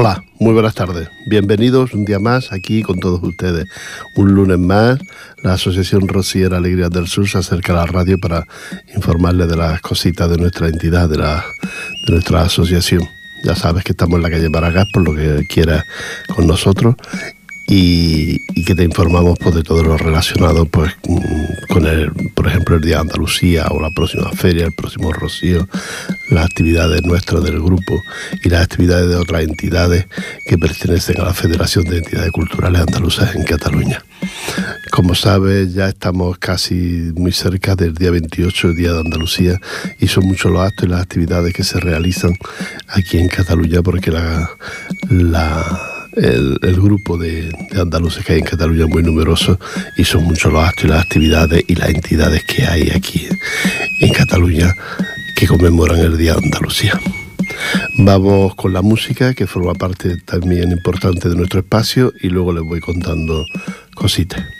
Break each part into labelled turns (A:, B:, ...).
A: Hola, muy buenas tardes. Bienvenidos un día más aquí con todos ustedes. Un lunes más, la Asociación Rociera Alegría del Sur se acerca a la radio para informarles de las cositas de nuestra entidad, de, la, de nuestra asociación. Ya sabes que estamos en la calle Maragás, por lo que quieras con nosotros y, que te informamos pues, de todo lo relacionado pues, con el, por ejemplo, el Día de Andalucía o la próxima feria, el próximo Rocío, las actividades nuestras del grupo y las actividades de otras entidades que pertenecen a la Federación de Entidades Culturales Andaluzas en Cataluña. Como sabes, ya estamos casi muy cerca del día 28, el Día de Andalucía, y son muchos los actos y las actividades que se realizan aquí en Cataluña porque la, la el, grupo de, andaluces que hay en Cataluña es muy numeroso y son muchos los actos y las actividades y las entidades que hay aquí en Cataluña que conmemoran el Día de Andalucía. Vamos con la música que forma parte también importante de nuestro espacio y luego les voy contando cositas.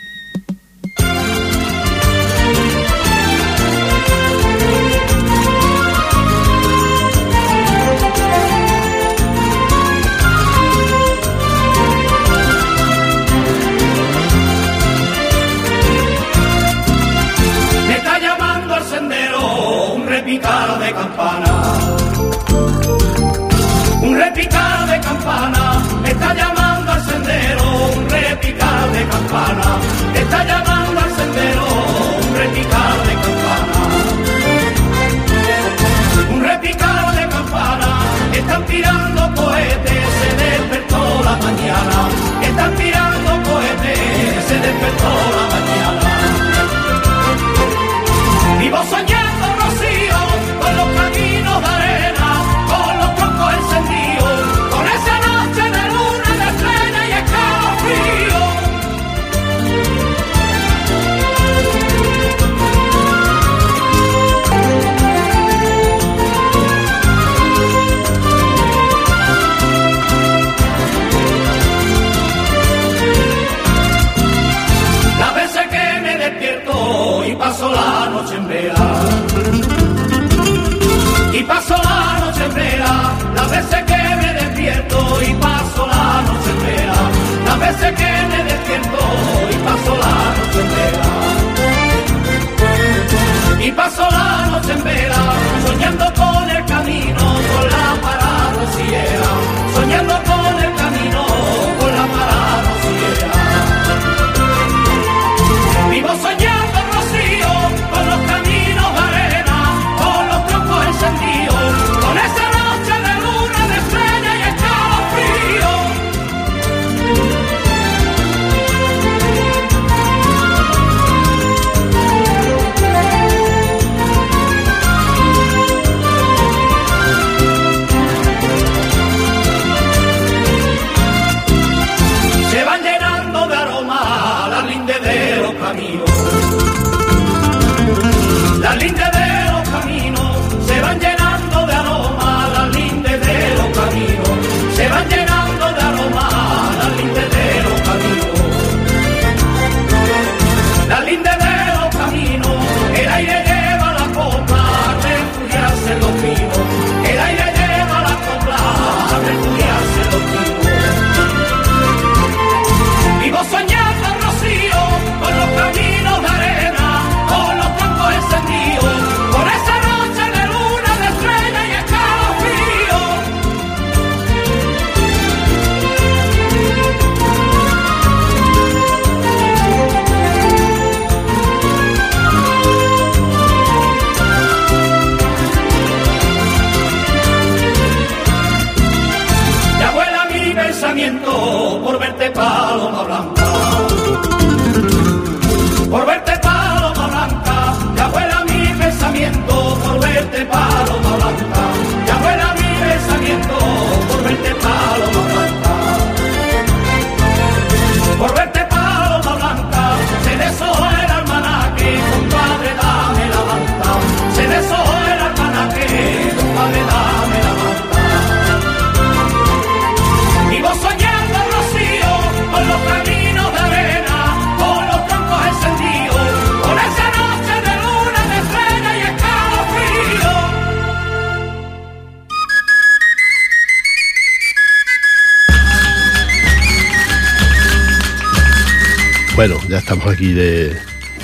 B: Bueno, ya estamos aquí de,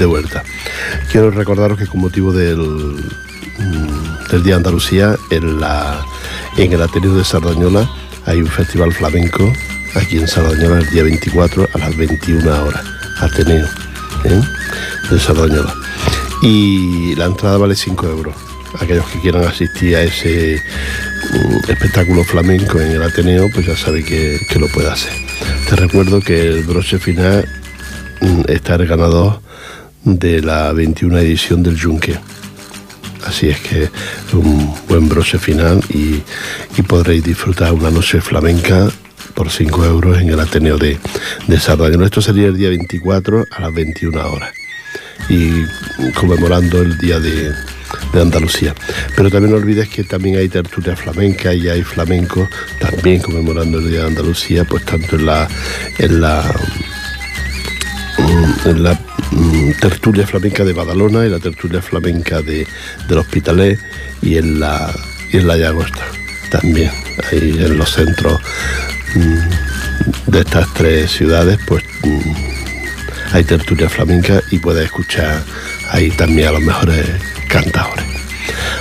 B: vuelta. Quiero recordaros que con motivo del, mm, del Día Andalucía, en, la, en el Ateneo de Sardañola hay un festival flamenco aquí en Sardañola el día 24 a las 21 horas. Ateneo ¿eh? de Sardañola. Y la entrada vale 5 euros. Aquellos que quieran asistir a ese mm, espectáculo flamenco en el Ateneo, pues ya sabe que lo puede hacer. Te recuerdo que el broche final el ganador de la 21 edición del Yunque. Así es que un buen broche final y, podréis disfrutar una noche flamenca por 5 euros en el Ateneo de, de Sardaña. Esto sería el día 24 a las 21 horas y conmemorando el día de, de Andalucía. Pero también no olvides que también hay tertulia flamenca y hay flamenco también conmemorando el Día de Andalucía, pues tanto en la en la la mm, tertulia flamenca de Badalona y la tertulia flamenca de, del Hospitalet y en la y en la Llagosta también ahí en los centros mm, de estas tres ciudades pues hay tertulia flamenca y puedes escuchar ahí también a los mejores cantadores.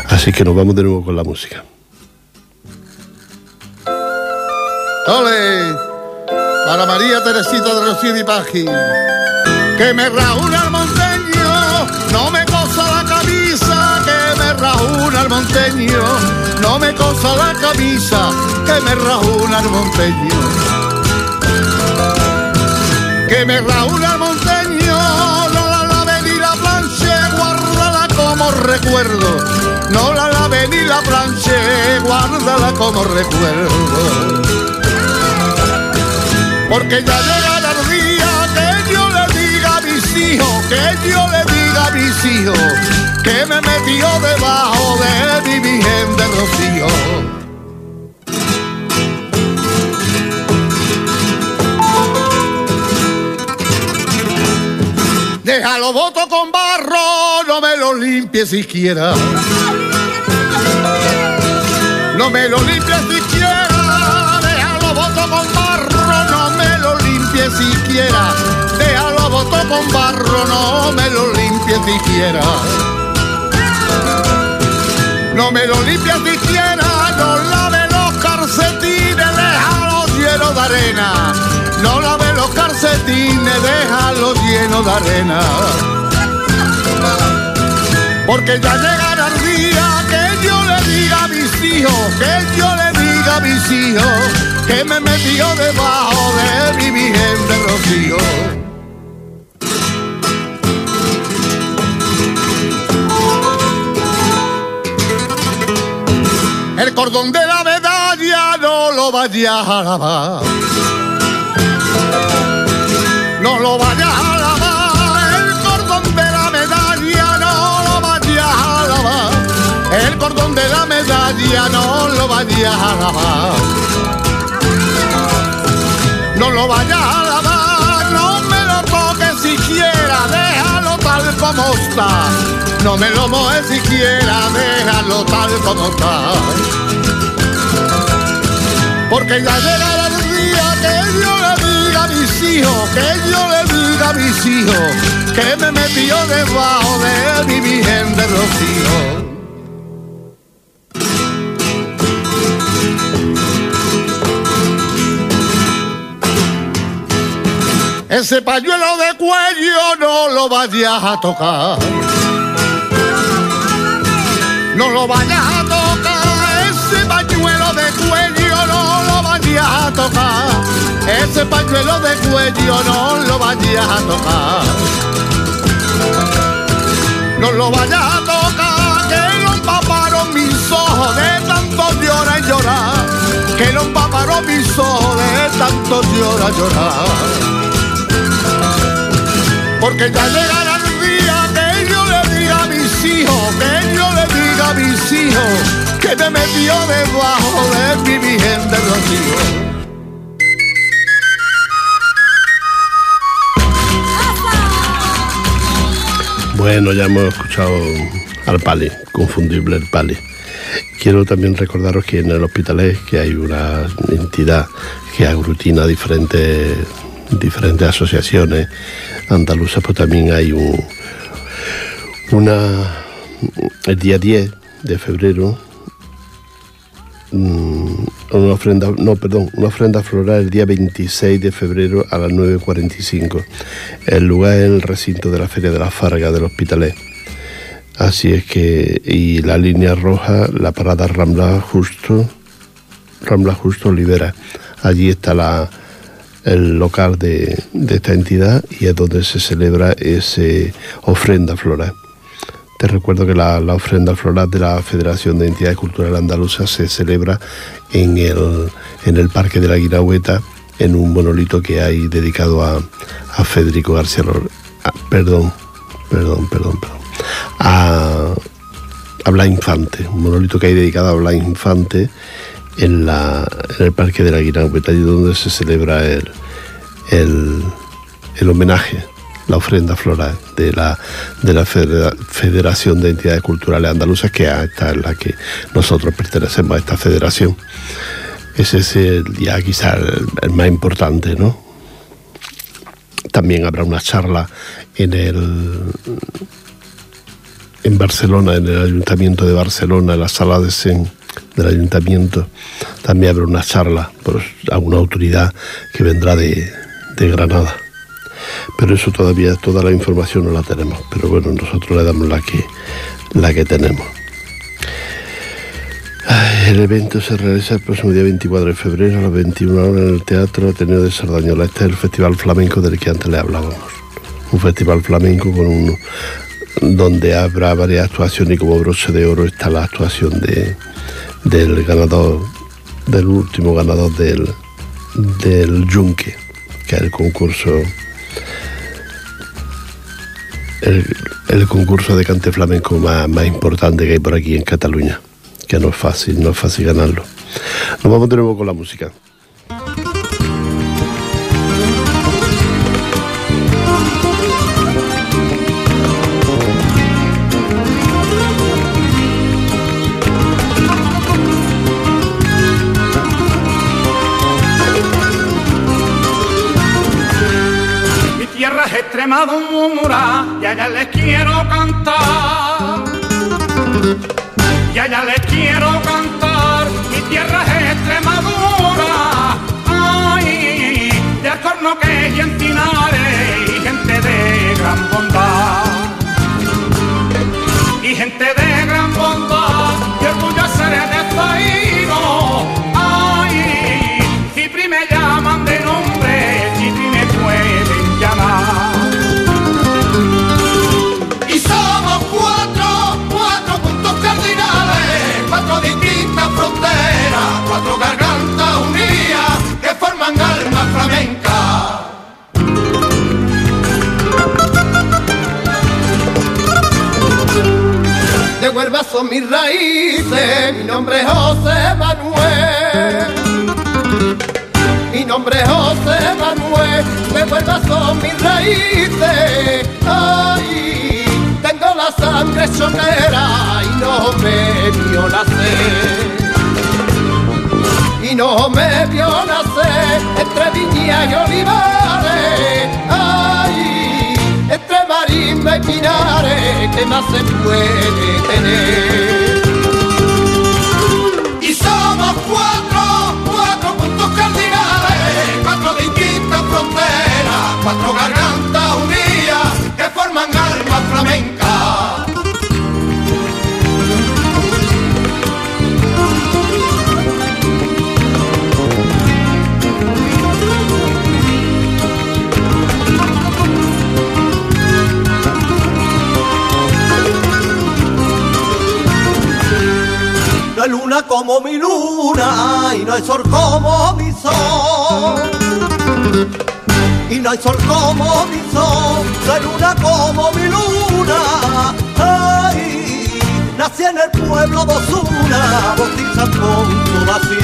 B: Así que nos vamos de nuevo con la música.
C: ¡Ole! Para María Teresita de Rocío y Paji. Que me raúna el monteño, no me cosa la camisa. Que me raúna el monteño, no me cosa la camisa. Que me raúna el monteño. Que me raúna el monteño, como recuerdo. No la lave ni la planche, guárdala como recuerdo. Porque ya llegará el día que yo le diga a mis hijos, que yo le diga a mis hijos, que me metió debajo de mi virgen de rocío. Déjalo voto con barro, no me lo limpie siquiera. No me lo limpie siquiera. Siquiera. Déjalo voto con barro, no me lo limpie siquiera. No me lo limpie siquiera, no lave los calcetines, déjalo lleno de arena. No lave los calcetines, déjalo lleno de arena. Porque ya llegará el día que yo le diga a mis hijos, que yo le que me metió debajo de mi virgen rocío. El cordón de la medalla no lo vayas a lavar no lo vayas el cordón de la medalla no lo vayas a lavar, no lo vayas a lavar, no me lo toques siquiera, déjalo tal como está, no me lo mojes siquiera, déjalo tal como está, porque ya llegará el día que yo le diga a mis hijos, que yo le diga a mis hijos, que me metió debajo de mi virgen de rocío. Ese pañuelo de cuello no lo vayas a tocar. No lo vayas a tocar, ese pañuelo de cuello no lo vayas a tocar ese pañuelo de cuello no lo vayas a tocar. No lo vayas a tocar, que lo empaparon mis ojos de tanto llorar y llorar. Que lo empaparon mis ojos de tanto llorar y llorar. Porque ya llegará el día que yo le diga a mis hijos, que yo le diga a mis hijos, que me metió debajo de mi virgen de rocío.
B: Bueno, ya hemos escuchado al Pali, confundible el Pali. Quiero también recordaros que en el hospital que hay una entidad que aglutina diferentes diferentes asociaciones andaluzas, pues también hay un, una, el día 10 de febrero, mm, una ofrenda, no, perdón, una ofrenda floral el día 26 de febrero a las 9.45. El lugar es el recinto de la Feria de la Farga del Hospitalet. Así es que, y la línea roja, la parada Rambla Justo, Rambla Justo Olivera. Allí está la, el local de, esta entidad y es donde se celebra esa ofrenda floral. Te recuerdo que la, ofrenda floral de la Federación de Entidades Culturales Andaluzas se celebra en el, en el Parque de la Guirahueta, en un monolito que hay dedicado a, Federico García perdón, perdón, perdón, perdón. A, a Blas Infante, un monolito que hay dedicado a Blas Infante en, la, en el Parque de la Guirahueta, allí donde se celebra el, el, el homenaje la ofrenda floral de la, de la Federación de Entidades Culturales Andaluzas, que es la que nosotros pertenecemos a esta federación. Ese es el día quizá el, más importante, ¿no? También habrá una charla en el en Barcelona, en el Ayuntamiento de Barcelona, en la sala de Sen del Ayuntamiento. También habrá una charla por alguna autoridad que vendrá de, Granada pero eso todavía, toda la información no la tenemos, pero bueno, nosotros le damos la que, la que tenemos. el evento se realiza el próximo día 24 de febrero a las 21 horas en el Teatro Ateneo de Sardañola. Este es el Festival Flamenco del que antes le hablábamos. Un festival flamenco con un, donde habrá varias actuaciones y como broche de oro está la actuación de, del ganador, del último ganador del, del Yunque, que es el concurso el, concurso de cante flamenco más, más, importante que hay por aquí en Cataluña, que no es fácil, no es fácil ganarlo. Nos vamos de nuevo con la música.
D: Extremadura y allá les quiero cantar. Y allá les quiero cantar, mi tierra es Extremadura. Ay, de Alcorno que es y y
E: cuatro gargantas unidas que forman alma flamenca. De Huelva son mis raíces, mi nombre es José Manuel. Mi nombre es José Manuel, de Huelva son mis raíces. Ay, tengo la sangre choquera y no me vio nacer y no me vio nacer entre viñas y olivares. Ay, entre marisma y pinares, ¿qué más se puede tener? Luna como mi luna y no hay sol como mi sol. Y no hay sol como mi sol, no hay luna como mi luna. Ay, nací en el pueblo de Osuna, bautizan consolación.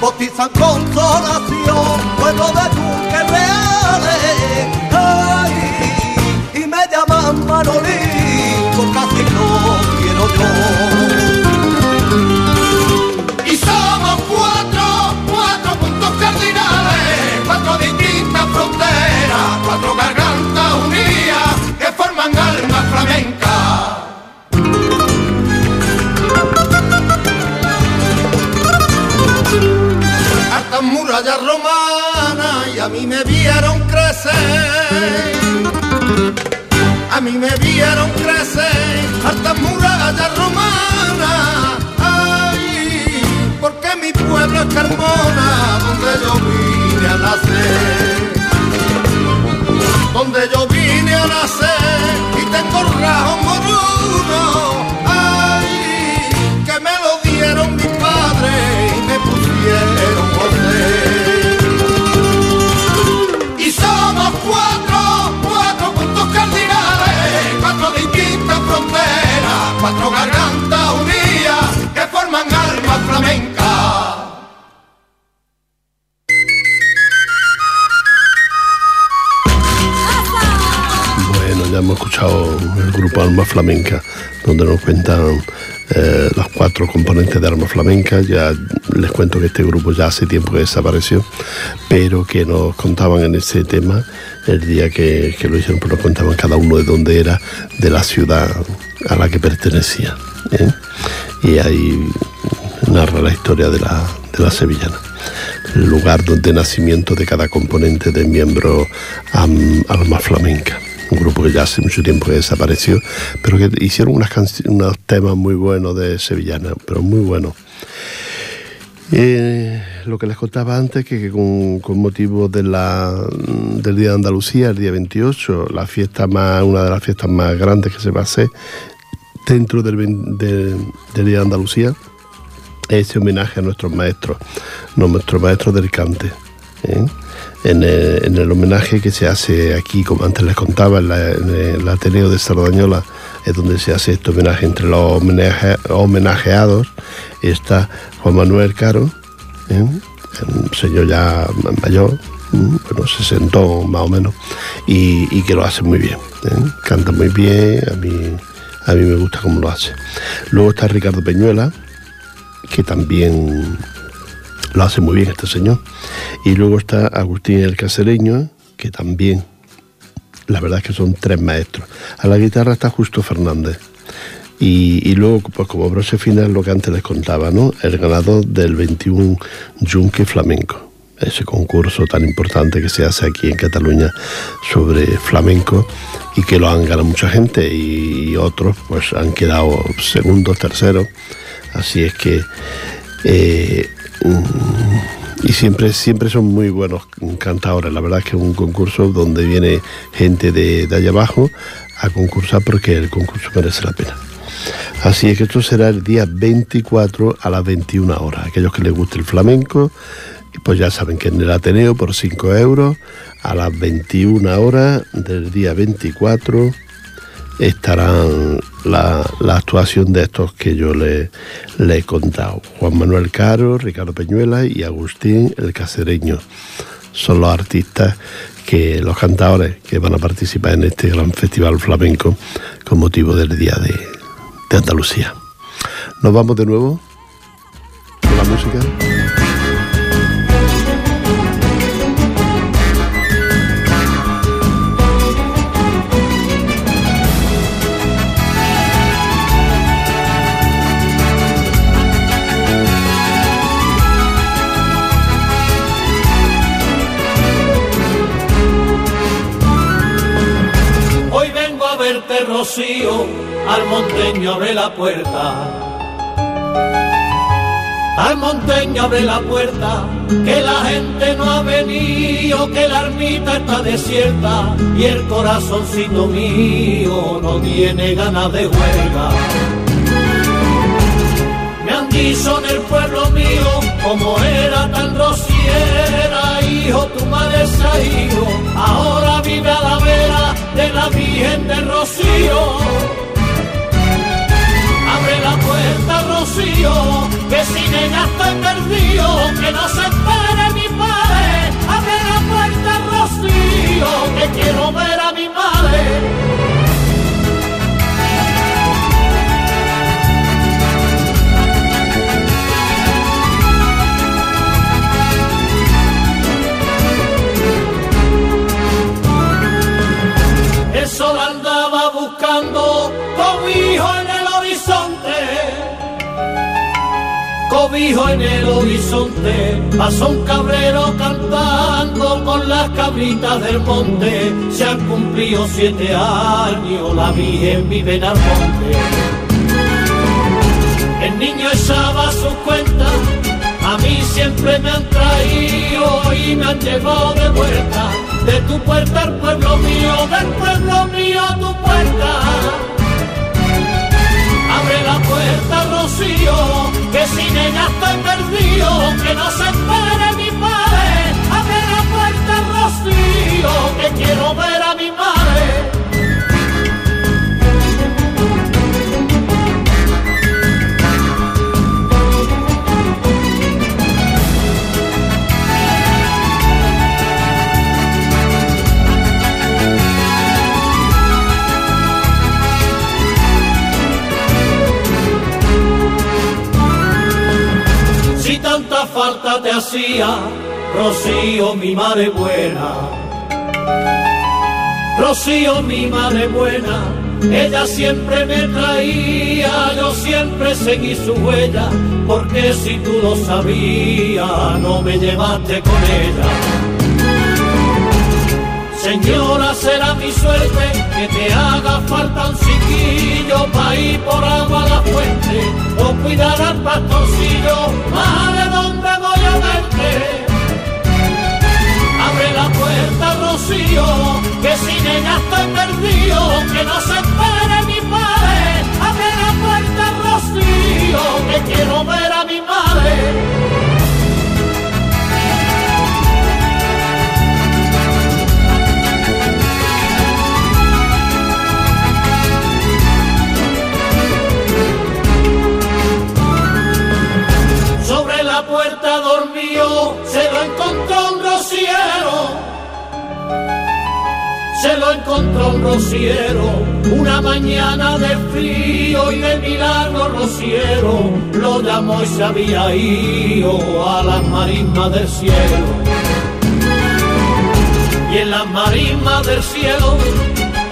E: Bautizan consolación, pueblo de duques reales. Ay, y me llaman Manolín, casi no y somos cuatro, cuatro puntos cardinales,
F: cuatro distintas fronteras, cuatro gargantas unidas que forman alma flamenca. Hartas murallas romanas y a mí me vieron crecer. A mí me vieron crecer hartas murallas romanas. Ay, porque mi pueblo es Carmona, donde yo vine a nacer. Donde yo vine a nacer y tengo rajo moruno. Cuatro gargantas unidas que forman alma flamenca.
B: Bueno, ya hemos escuchado el grupo Alma Flamenca, donde nos cuentan eh, los cuatro componentes de Alma Flamenca. Ya les cuento que este grupo ya hace tiempo que desapareció, pero que nos contaban en ese tema el día que, que lo hicieron, pues nos contaban cada uno de dónde era, de la ciudad a la que pertenecía. ¿eh? Y ahí narra la historia de la, de la sevillana el lugar de nacimiento de cada componente de miembro Alma Flamenca. Un grupo que ya hace mucho tiempo que desapareció, pero que hicieron unas unos temas muy buenos de sevillana, pero muy buenos. Eh, lo que les contaba antes, que, que con, motivo del Día de Andalucía, el día 28, la fiesta más, una de las fiestas más grandes que se va a hacer dentro del, Día de Andalucía, ese homenaje a nuestros maestros, nuestros maestros del cante. ¿eh? En, el, en el homenaje que se hace aquí, como antes les contaba, en, el Ateneo de Sardañola, es donde se hace este homenaje. Entre los homenaje- homenajeados está Juan Manuel Caro, ¿eh? un señor ya mayor, ¿m? bueno, se sentó más o menos, y, y que lo hace muy bien. ¿eh? Canta muy bien, a mí, a mí me gusta cómo lo hace. Luego está Ricardo Peñuela, que también lo hace muy bien este señor. Y luego está Agustín el Casereño, que también, la verdad es que son tres maestros. A la guitarra está Justo Fernández. Y, luego, pues como broche final, lo que antes les contaba, ¿no? El ganador del 21 Yunque Flamenco. Ese concurso tan importante que se hace aquí en Cataluña sobre flamenco y que lo han ganado mucha gente y otros pues han quedado segundos, terceros. Así es que eh, mm, y siempre, siempre son muy buenos cantadores. La verdad es que es un concurso donde viene gente de, de allá abajo a concursar porque el concurso merece la pena. Así es que esto será el día 24 a las 21 horas. Aquellos que les guste el flamenco, pues ya saben que en el Ateneo por 5 euros a las 21 horas del día 24 estarán la, actuación de estos que yo le, le he contado. Juan Manuel Caro, Ricardo Peñuela y Agustín el Cacereño. Son los artistas que, los cantadores que van a participar en este gran festival flamenco con motivo del Día de, de Andalucía. Nos vamos de nuevo con la música.
A: Al monteño abre la puerta. Al monteño abre la puerta, que la gente no ha venido, que la ermita está desierta y el corazoncito mío no tiene ganas de huelga. Me han dicho en el pueblo mío, como era tan rociera, hijo, tu madre ido, ahora vive a la vera de la Virgen de Rocío. Abre la puerta, Rocío, que sin ella estoy perdido, que no se espere mi padre. Abre la puerta, Rocío, que quiero ver a mi madre. Cobijo en el horizonte, pasó un cabrero cantando con las cabritas del monte. Se han cumplido siete años, la Virgen vive en monte. El niño echaba su cuenta, a mí siempre me han traído y me han llevado de vuelta. De tu puerta al pueblo ella estoy perdido, que no se espere Rocío, mi madre buena. Rocío, mi madre buena, ella siempre me traía, yo siempre seguí su huella, porque si tú lo sabías, no me llevaste con ella. Señora, será mi suerte que te haga falta un chiquillo para ir por agua a la fuente o cuidar al pastorcillo. Madre, ¿dónde Abre la puerta, Rocío, que sin ella estoy perdido, que no se espere mi padre. Abre la puerta, Rocío, que quiero ver a mi madre. Lo encontró un rociero, una mañana de frío y de milagro rociero, lo llamó y se había ido a las marismas del cielo. Y en las marismas del cielo,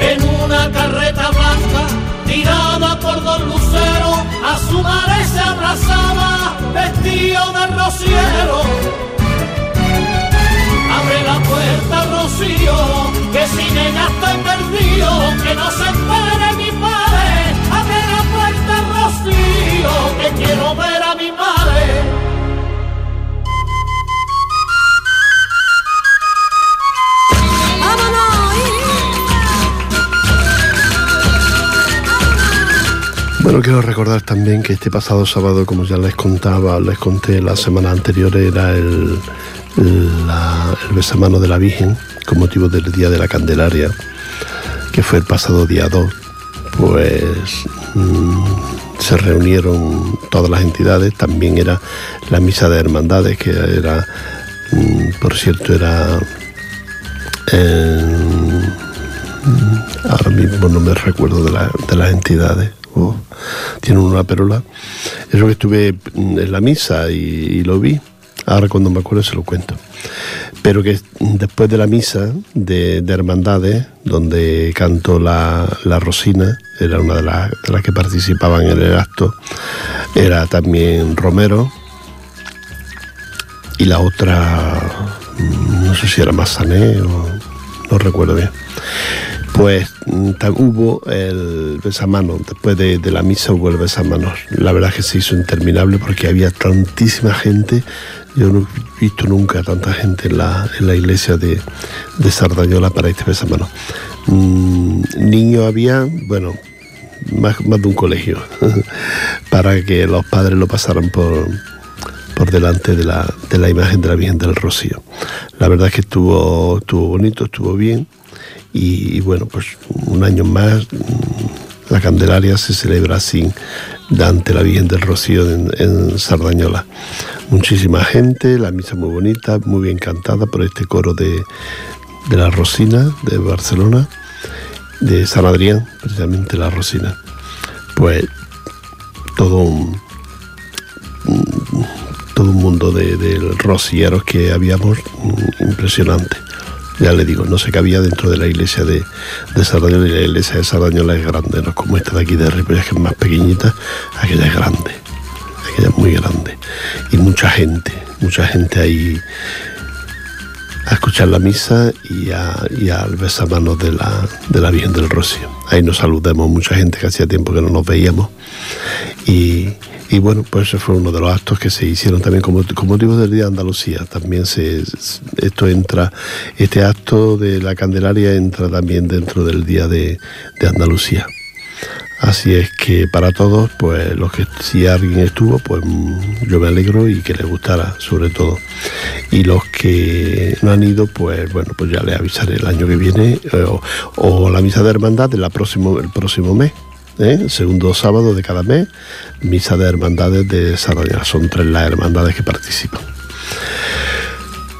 A: en una carreta blanca, tirada por dos luceros, a su madre se abrazaba, vestido de rociero. La puerta, Rocío, que sin ella estoy perdido, que no se espere mi padre. Abre la puerta, Rocío, que quiero ver a mi madre.
B: Bueno, quiero recordar también que este pasado sábado, como ya les contaba, les conté la semana anterior, era el, el besamano de la Virgen con motivo del Día de la Candelaria, que fue el pasado día 2. Pues mm, se reunieron todas las entidades, también era la misa de hermandades, que era, mm, por cierto, era... ahora mismo no me recuerdo de, de las entidades tiene una perola. Es lo que estuve en la misa y, lo vi. Ahora cuando me acuerdo se lo cuento. Pero que después de la misa de, Hermandades, donde cantó la, Rosina, era una de, de, las que participaban en el acto, era también Romero, y la otra, no sé si era Massané o no recuerdo bien pues hubo el besamano, después de, la misa hubo el besamano. La verdad es que se hizo interminable porque había tantísima gente, yo no he visto nunca tanta gente en la, iglesia de, Sardañola para este besamano. Mm, niños había, bueno, más, de un colegio, para que los padres lo pasaran por, por delante de la, de la imagen de la Virgen del Rocío. La verdad es que estuvo, estuvo bonito, estuvo bien y, bueno, pues un año más la Candelaria se celebra así ante la Virgen del Rocío en, Sardañola. Muchísima gente, la misa muy bonita, muy bien cantada por este coro de, la Rosina de Barcelona, de San Adrián, precisamente la Rosina. Pues todo un, todo un mundo de, de rocieros que habíamos mm, impresionante. Ya le digo, no se cabía dentro de la iglesia de, de Sardañola y la iglesia de Sardañola es grande, no como esta de aquí de Ripollas que es más pequeñita, aquella es grande, aquella es muy grande. y mucha gente, mucha gente ahí a escuchar la misa y, a, y al besamanos de la, de la Virgen del Rocío. Ahí nos saludamos mucha gente que hacía tiempo que no nos veíamos y, y bueno, pues ese fue uno de los actos que se hicieron también como, motivo del Día de Andalucía. También se, esto entra, este acto de la Candelaria entra también dentro del Día de, de Andalucía. Así es que para todos, pues los que si alguien estuvo, pues yo me alegro y que les gustara sobre todo. Y los que no han ido, pues bueno, pues ya les avisaré el año que viene eh, o, la misa de hermandad de la próximo, el próximo mes. Segundo sábado de cada mes, misa de hermandades de Sardaña. Son tres las hermandades que participan.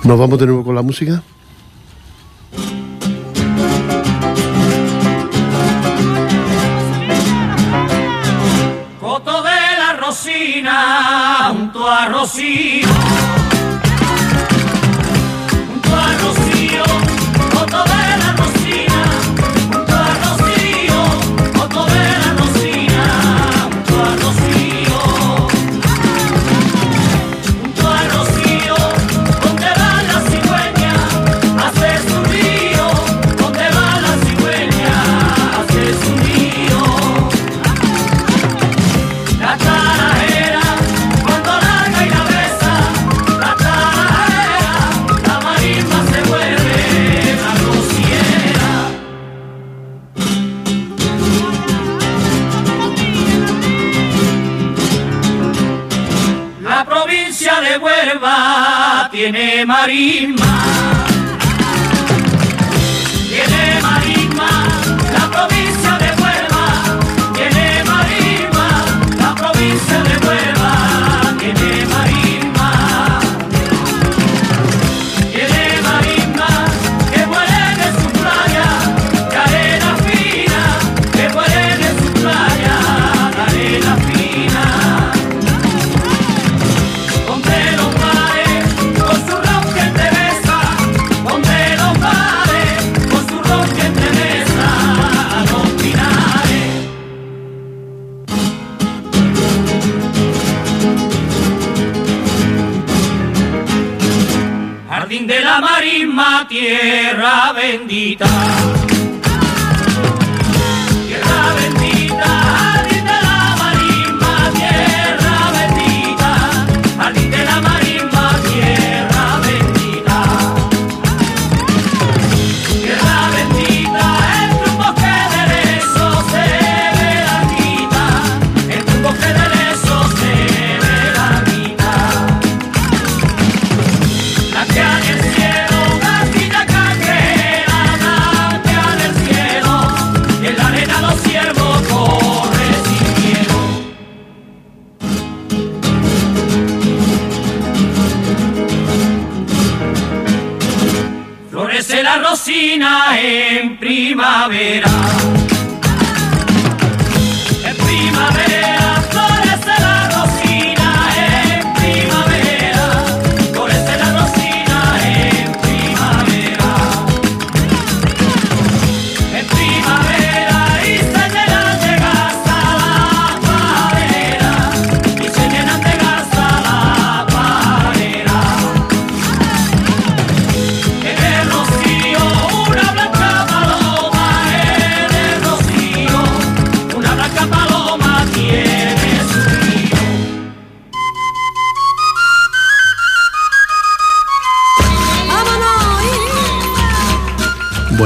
B: ¿Nos vamos de nuevo con la música?
A: junto a Rocío. Tiene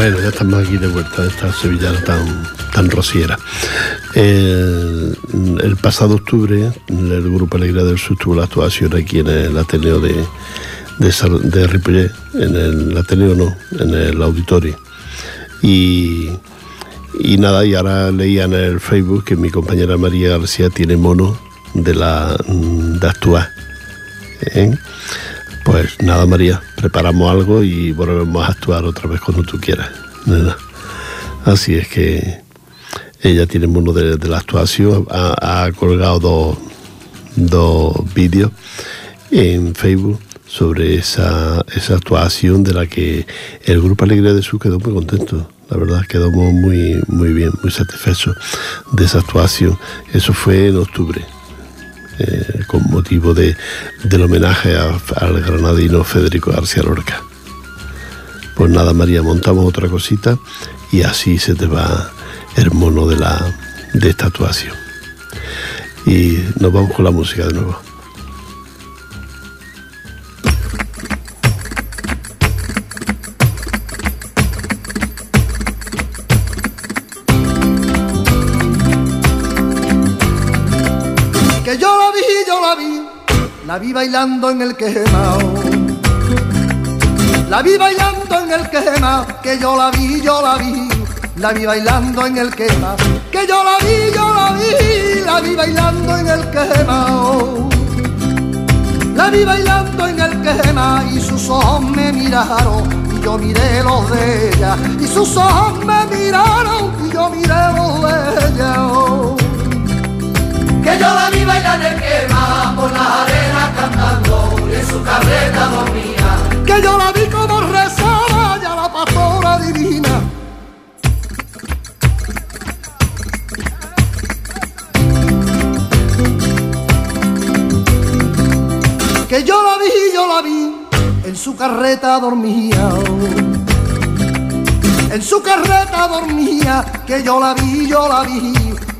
B: Bueno, ya estamos aquí de vuelta de esta sevillana tan, tan rociera. El, pasado octubre, el Grupo Alegría del Sur tuvo la actuación aquí en el Ateneo de, de, de Ripollet, en el Ateneo no, en el auditorio. Y, y nada, y ahora leía en el Facebook que mi compañera María García tiene mono de, la, de actuar. ¿eh? Pues nada, María, preparamos algo y volvemos a actuar otra vez cuando tú quieras. Así es que ella tiene mono de, de la actuación, ha, colgado dos, dos vídeos en Facebook sobre esa, esa actuación de la que el Grupo Alegría de Sur quedó muy contento. La verdad, quedamos muy, muy bien, muy satisfechos de esa actuación. Eso fue en octubre. Eh, con motivo de, del homenaje al granadino Federico García Lorca. Pues nada, María, montamos otra cosita y así se te va el mono de, la, de esta actuación. Y nos vamos con la música de nuevo.
G: Bailando en el quemao. La vi bailando en el quema, que yo la vi, yo la vi, la vi bailando en el quema, que yo la vi, yo la vi, la vi bailando en el quema. La vi bailando en el quema y sus ojos me miraron y yo miré los de ella y sus ojos me miraron y yo miré los de ella.
A: Que yo la vi bailar en el quema por cantando y su carreta dormía.
G: Que yo la vi como rezaba ya la pastora divina. Que yo la vi, yo la vi, en su carreta dormía. En su carreta dormía, que yo la vi, yo la vi,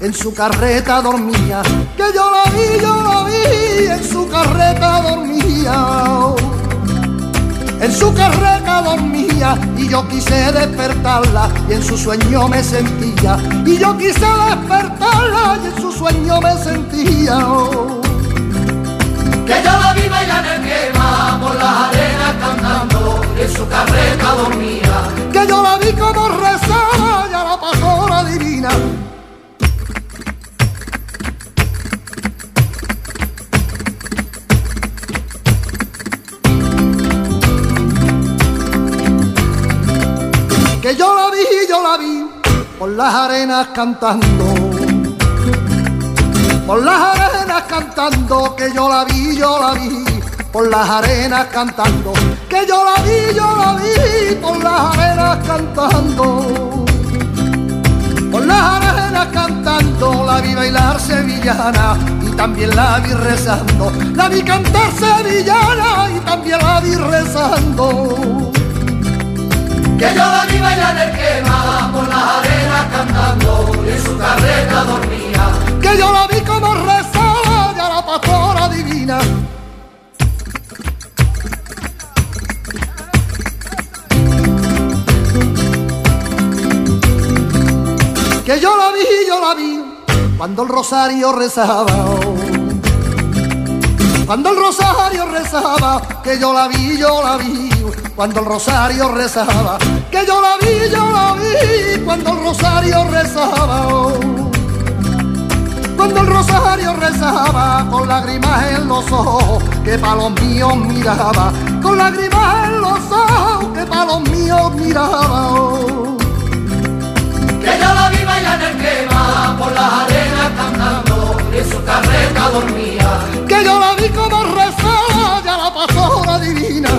G: en su carreta dormía. Que yo la vi, yo la vi, en su carreta dormía. En su carreta dormía y yo quise despertarla y en su sueño me sentía. Y yo quise despertarla y en su sueño me sentía.
A: Que yo la vi bailar en quema por las arenas cantando y en su carreta dormía.
G: Que yo la vi como rezaba ya la pastora divina. Que yo la vi, yo la vi por las arenas cantando. Por las arenas cantando, que yo la vi, yo la vi, por las arenas cantando, que yo la vi, yo la vi, por las arenas cantando. Por las arenas cantando, la vi bailar sevillana y también la vi rezando. La vi cantar sevillana y también la vi rezando.
A: Que yo la vi bailar el quema por las arenas cantando y en su carreta dormía.
G: Que yo la vi como rezaba ya la pastora divina. Que yo la vi, yo la vi, cuando el rosario rezaba. Cuando el rosario rezaba, que yo la vi, yo la vi, cuando el rosario rezaba, que yo la vi, yo la vi, cuando el rosario rezaba. Cuando el rosario rezaba, con lágrimas en los ojos, que pa' los míos miraba, con lágrimas en los ojos, que pa' los míos miraba.
A: Que yo la vi bailar en el quema por las arenas cantando en su carreta dormía.
G: Que yo la vi como rezaba ya la pastora divina.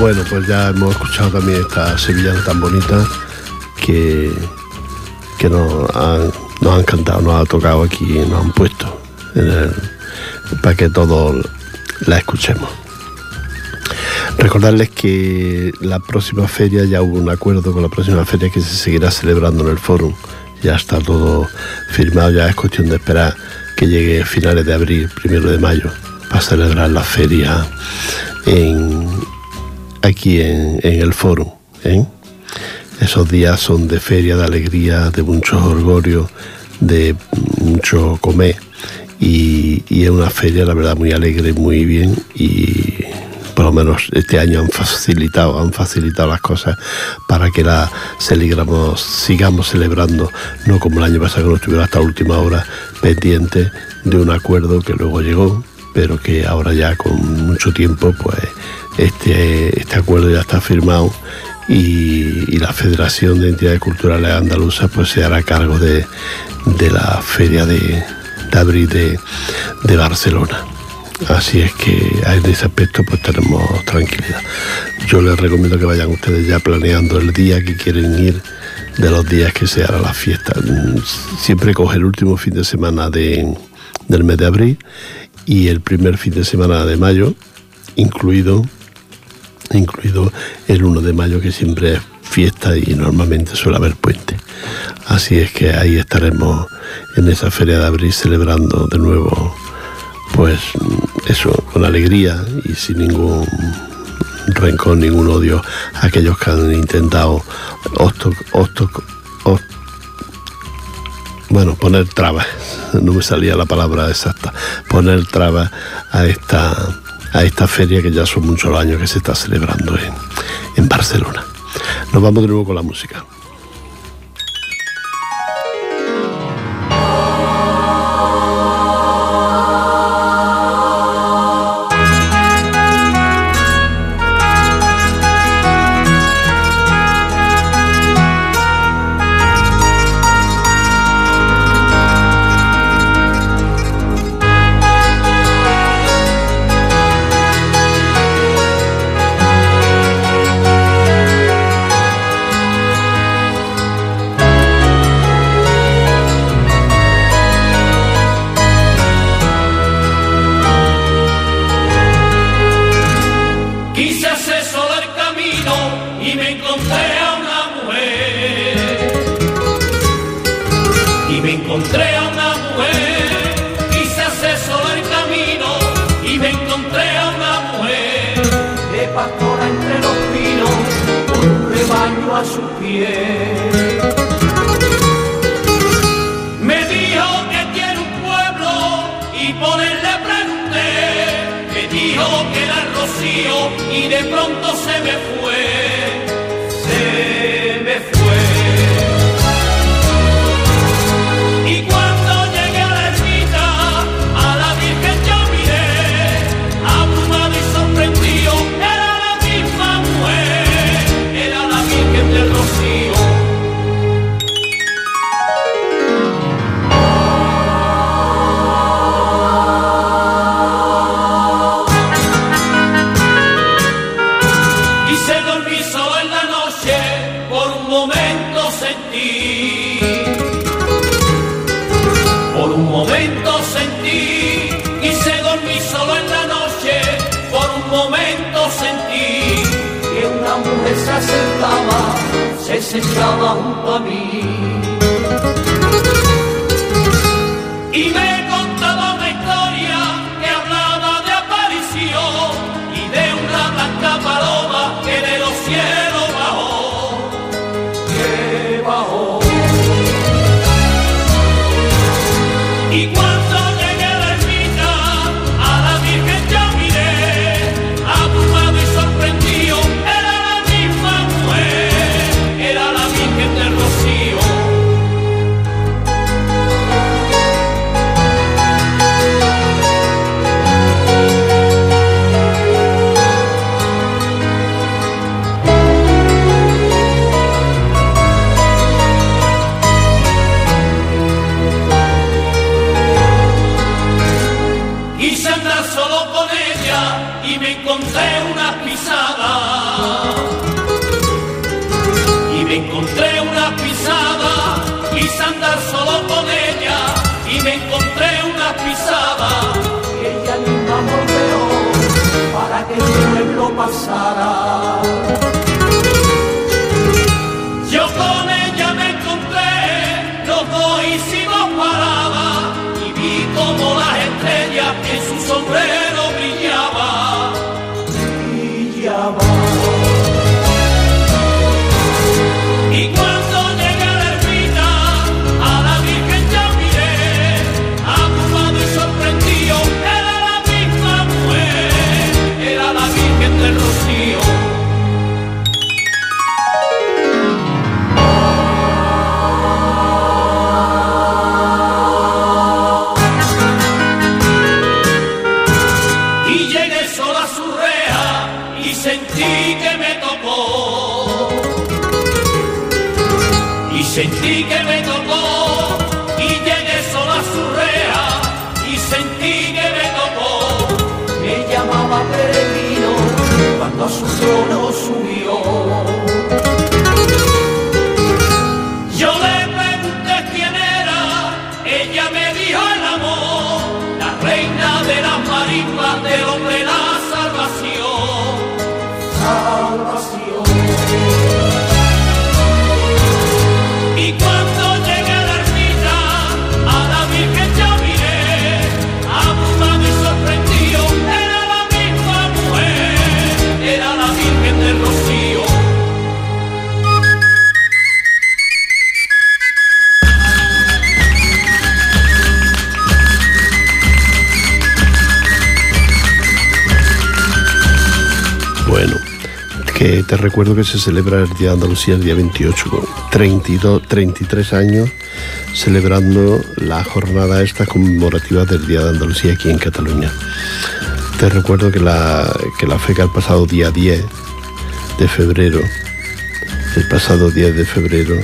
B: Bueno, pues ya hemos escuchado también esta sevillana tan bonita que, que nos, han, cantado, nos ha tocado aquí, nos han puesto para que todos la escuchemos. Recordarles que la próxima feria ya hubo un acuerdo con la próxima feria que se seguirá celebrando en el fórum. Ya está todo firmado, ya es cuestión de esperar que llegue finales de abril, primero de mayo, para celebrar la feria en, aquí en, el foro. ¿eh? Esos días son de feria, de alegría, de muchos orgullos, de mucho comer. Y, es una feria, la verdad, muy alegre, muy bien. Y por lo menos este año han facilitado, han facilitado las cosas para que la celebramos, sigamos celebrando, no como el año pasado que no estuvieron hasta última hora pendiente de un acuerdo que luego llegó, pero que ahora ya con mucho tiempo, pues este, este acuerdo ya está firmado y, la Federación de Entidades Culturales Andaluzas pues se hará cargo de, la feria de, abril de, de Barcelona. Así es que en ese aspecto pues tenemos tranquilidad. Yo les recomiendo que vayan ustedes ya planeando el día que quieren ir de los días que se hará la fiesta. Siempre coge el último fin de semana de, del mes de abril y el primer fin de semana de mayo, incluido, incluido el 1 de mayo que siempre es fiesta y normalmente suele haber puente. Así es que ahí estaremos en esa feria de abril celebrando de nuevo pues eso, con alegría y sin ningún rencor, ningún odio a aquellos que han intentado bueno, poner trabas, no me salía la palabra exacta, poner trabas a esta, a esta feria que ya son muchos años que se está celebrando en, en Barcelona. Nos vamos de nuevo con la música.
A: Se echaba junto
B: te recuerdo que se celebra el Día de Andalucía el día 28, con 32, 33 años celebrando la jornada esta conmemorativa del Día de Andalucía aquí en Cataluña. Te recuerdo que la, que la FECA el pasado día 10 de febrero, el pasado 10 de febrero,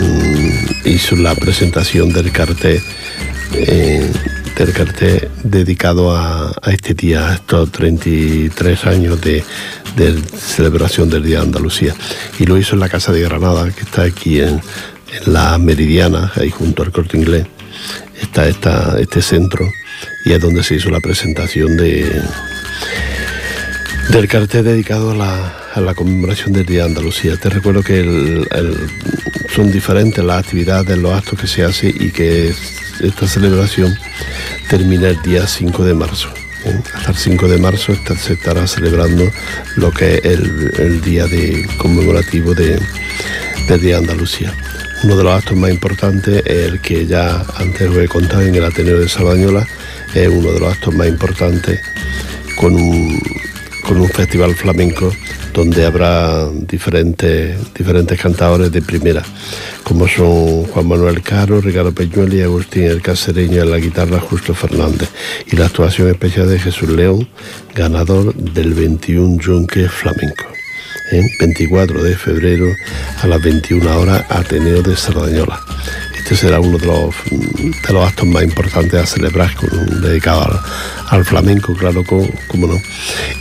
B: mm, hizo la presentación del cartel eh, del cartel dedicado a, este día, a estos 33 años de, de celebración del Día de Andalucía. Y lo hizo en la Casa de Granada, que está aquí en, la Meridiana, ahí junto al Corte Inglés. Está este centro y es donde se hizo la presentación de, del cartel dedicado a la, a la conmemoración del Día de Andalucía. Te recuerdo que son diferentes las actividades, los actos que se hacen y que es- esta celebración termina el día 5 de marzo. Hasta el 5 de marzo se estará celebrando lo que es el, día de conmemorativo de, del Día de Andalucía. Uno de los actos más importantes es el que ya antes os he contado en el Ateneo de Sardañola, es uno de los actos más importantes con un, con un festival flamenco donde habrá diferentes, diferentes cantadores de primera, como son Juan Manuel Caro, Ricardo Peñuel y Agustín el Cacereño en la guitarra Justo Fernández, y la actuación especial de Jesús León, ganador del 21 Yunque Flamenco. ¿eh? 24 de febrero a las 21 horas, Ateneo de Sardañola. Este será uno de los, actos más importantes a celebrar, con- dedicado al, flamenco, claro, co- como no.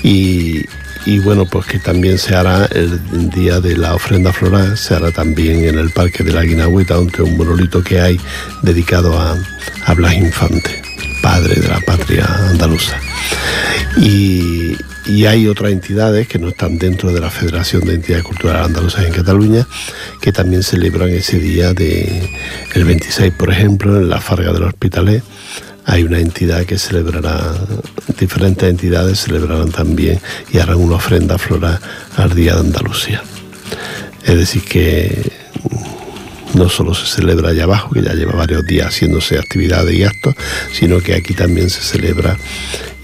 B: Y, bueno, pues que también se hará el día de la ofrenda floral, se hará también en el Parque de la Guinagüeta, donde un monolito que hay dedicado a, a Blas Infante, padre de la patria andaluza. Y, y hay otras entidades que no están dentro de la Federación de Entidades Culturales Andaluzas en Cataluña que también celebran ese día de el 26, por ejemplo, en la Farga del Hospitalet. Hay una entidad que celebrará, diferentes entidades celebrarán también y harán una ofrenda floral al Día de Andalucía. Es decir, que no solo se celebra allá abajo, que ya lleva varios días haciéndose actividades y actos, sino que aquí también se celebra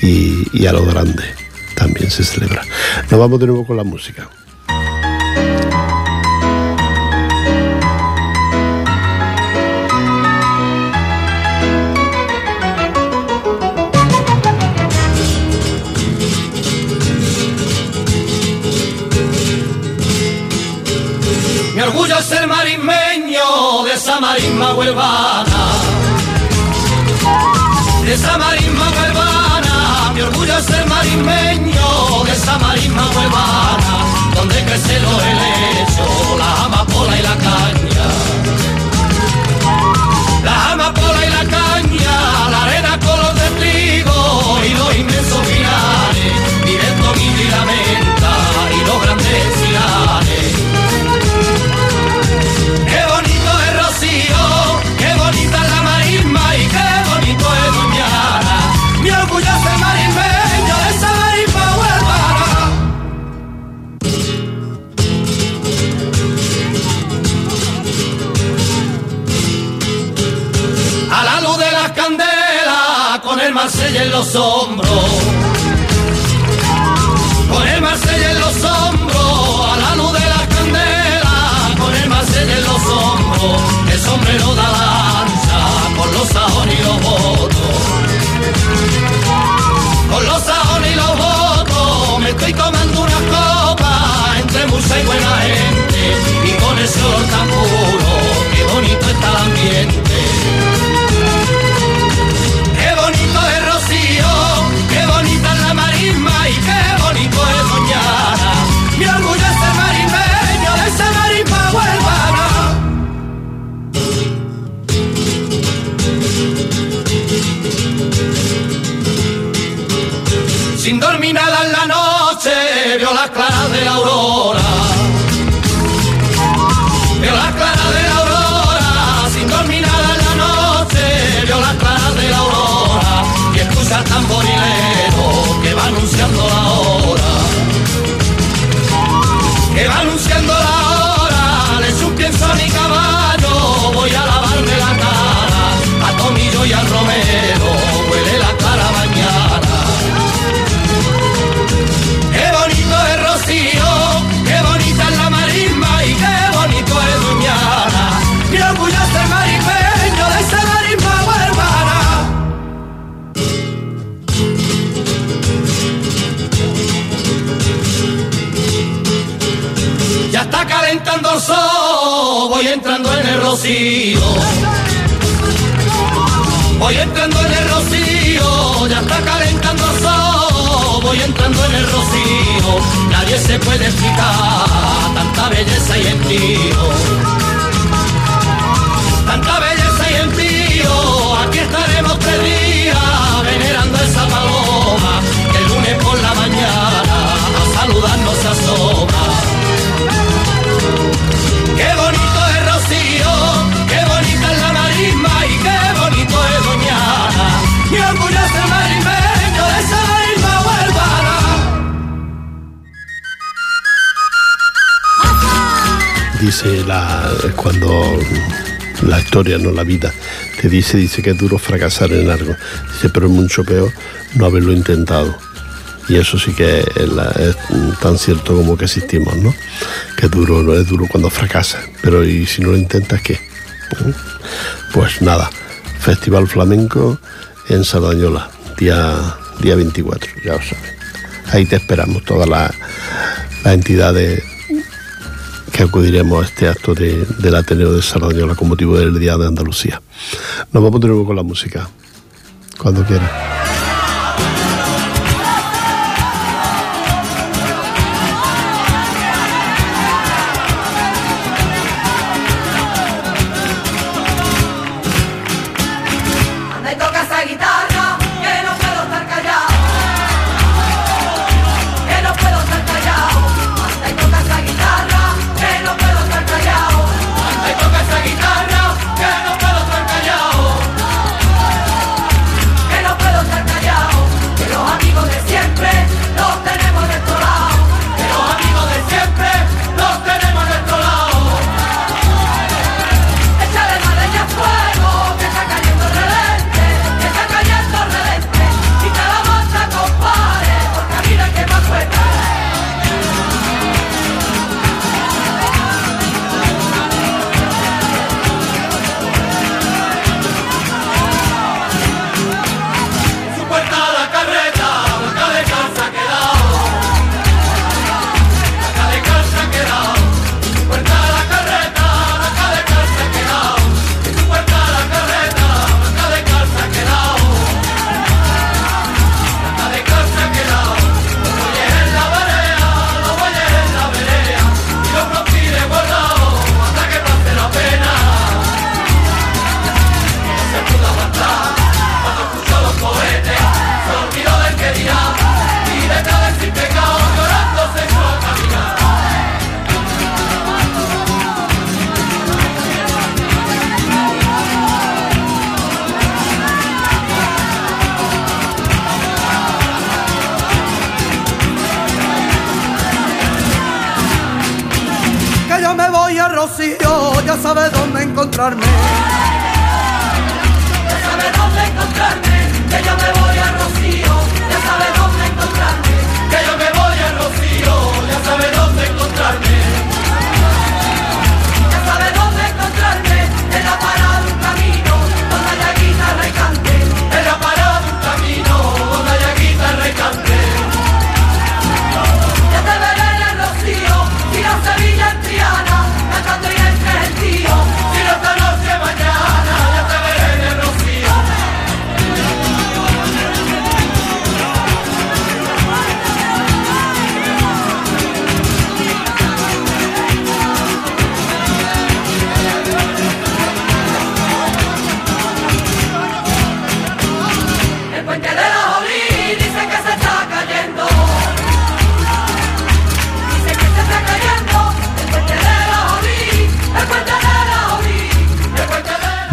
B: y, y a lo grande también se celebra. Nos vamos de nuevo con la música.
A: Mi orgullo es ser marismeño de esa marisma huelvana. De esa marisma huelvana, mi orgullo es ser marismeño de esa marisma huelvana, donde crece los helechos, la amapola y la el Marsella en los hombros. Con el Marsella en los hombros, a la luz de las candelas, con el Marsella en los hombros, el sombrero da lanza, con los sajones y los votos. Con los sajones y los votos, me estoy tomando una copa entre mucha y buena gente, y con ese olor tan puro, qué bonito está el ambiente. Vio las claras de la aurora. Vio las claras de la aurora, sin dormir nada en la noche, vio las claras de la aurora. Y escucha el tamborilero que va anunciando la hora. Voy entrando en el rocío. Voy entrando en el rocío, ya está calentando el sol, voy entrando en el rocío, nadie se puede explicar tanta belleza y envío. Tanta belleza y envío, aquí estaremos tres días venerando esa paloma, que el lunes por la mañana a saludarnos asoma.
B: Dice la, cuando la historia, no la vida, te dice, dice que es duro fracasar en algo. Dice, pero es mucho peor no haberlo intentado. Y eso sí que es, tan cierto como que existimos, ¿no? Que es duro, no es duro cuando fracasas. Pero ¿y si no lo intentas qué? ¿Eh? Pues nada, Festival Flamenco en Sardañola, día, día 24, ya lo sabes. Ahí te esperamos, todas las entidades que acudiremos a este acto de, del Ateneo de Sardañola con motivo del Día de Andalucía. Nos vamos de nuevo con la música, cuando quieras.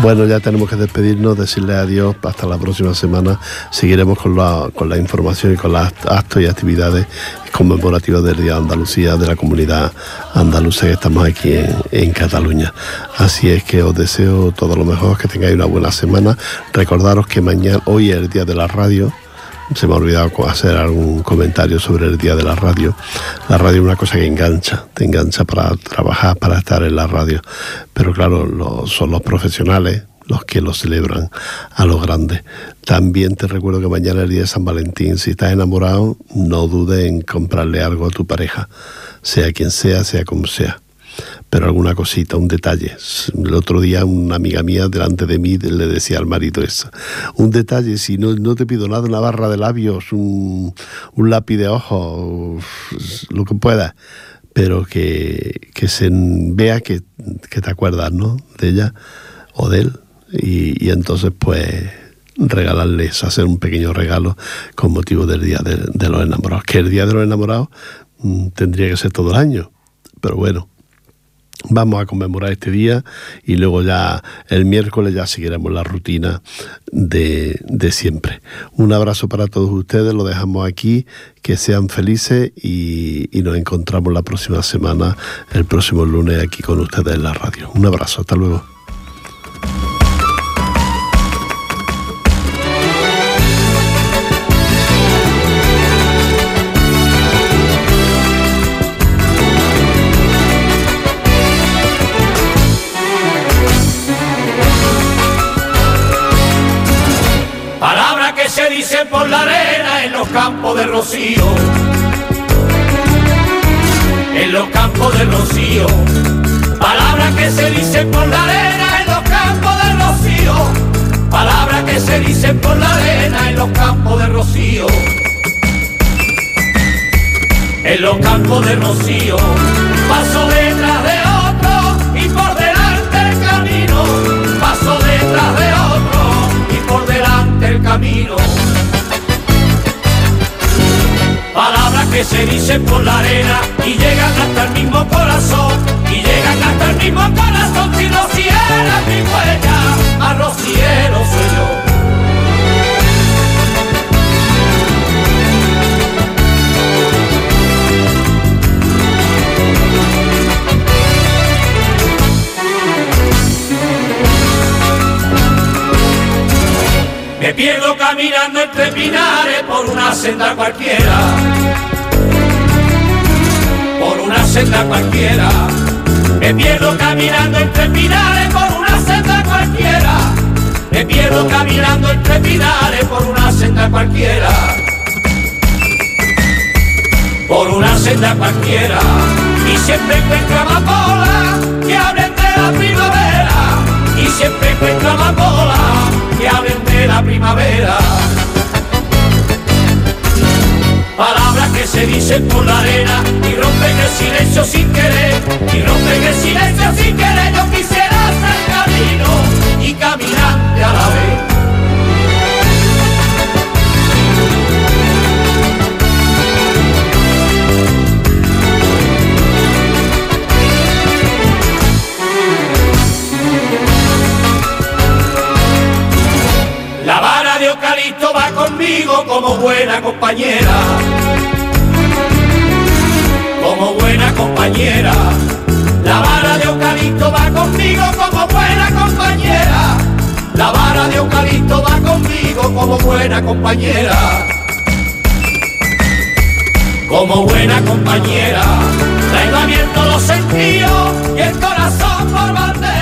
B: Bueno, ya tenemos que despedirnos, decirle adiós hasta la próxima semana. Seguiremos con la, con la información y con los actos y actividades conmemorativas del Día de Andalucía, de la comunidad andaluza que estamos aquí en, en Cataluña. Así es que os deseo todo lo mejor, que tengáis una buena semana. Recordaros que mañana, hoy es el Día de la Radio se me ha olvidado hacer algún comentario sobre el día de la radio. La radio es una cosa que engancha, te engancha para trabajar, para estar en la radio. Pero claro, son los profesionales los que lo celebran a lo grande. También te recuerdo que mañana es el día de San Valentín. Si estás enamorado, no dudes en comprarle algo a tu pareja, sea quien sea, sea como sea pero alguna cosita, un detalle. El otro día una amiga mía delante de mí le decía al marido eso. Un detalle, si no, no te pido nada, una barra de labios, un, lápiz de ojos, lo que pueda, pero que, que se vea que, que, te acuerdas, ¿no? De ella o de él. Y, y entonces, pues regalarles, hacer un pequeño regalo con motivo del Día de, de los Enamorados. Que el Día de los Enamorados mm, tendría que ser todo el año, pero bueno, Vamos a conmemorar este día y luego ya el miércoles ya seguiremos la rutina de, de, siempre. Un abrazo para todos ustedes, lo dejamos aquí, que sean felices y, y nos encontramos la próxima semana, el próximo lunes aquí con ustedes en la radio. Un abrazo, hasta luego.
A: En los campos de rocío. Palabras que se dicen por la arena en los campos de rocío. Palabras que se dicen por la arena en los campos de rocío. En los campos de rocío. Paso detrás de otro y por delante el camino. Paso detrás de otro y por delante el camino. Palabras que se dicen por la arena y llegan hasta el mismo corazón. Y llegan hasta el mismo corazón. Si rociera mi huella, a rociero soy yo. Pierdo caminando entre pinares por una senda cualquiera. Por una senda cualquiera. Me pierdo caminando entre pinares por una senda cualquiera. Me pierdo caminando entre pinares por una senda cualquiera. Por una senda cualquiera. Y siempre encuentro amapola que hablen de la primavera. Y siempre encuentro amapola que hablen la primavera. Palabras que se dicen por la arena y rompen el silencio sin querer, y rompen el silencio sin querer. Yo quisiera ser camino y caminante a la vez. Como buena compañera. Como buena compañera. La vara de eucalipto va conmigo como buena compañera. La vara de eucalipto va conmigo como buena compañera. Como buena compañera. Traigo abierto los sentidos y el corazón por bandera.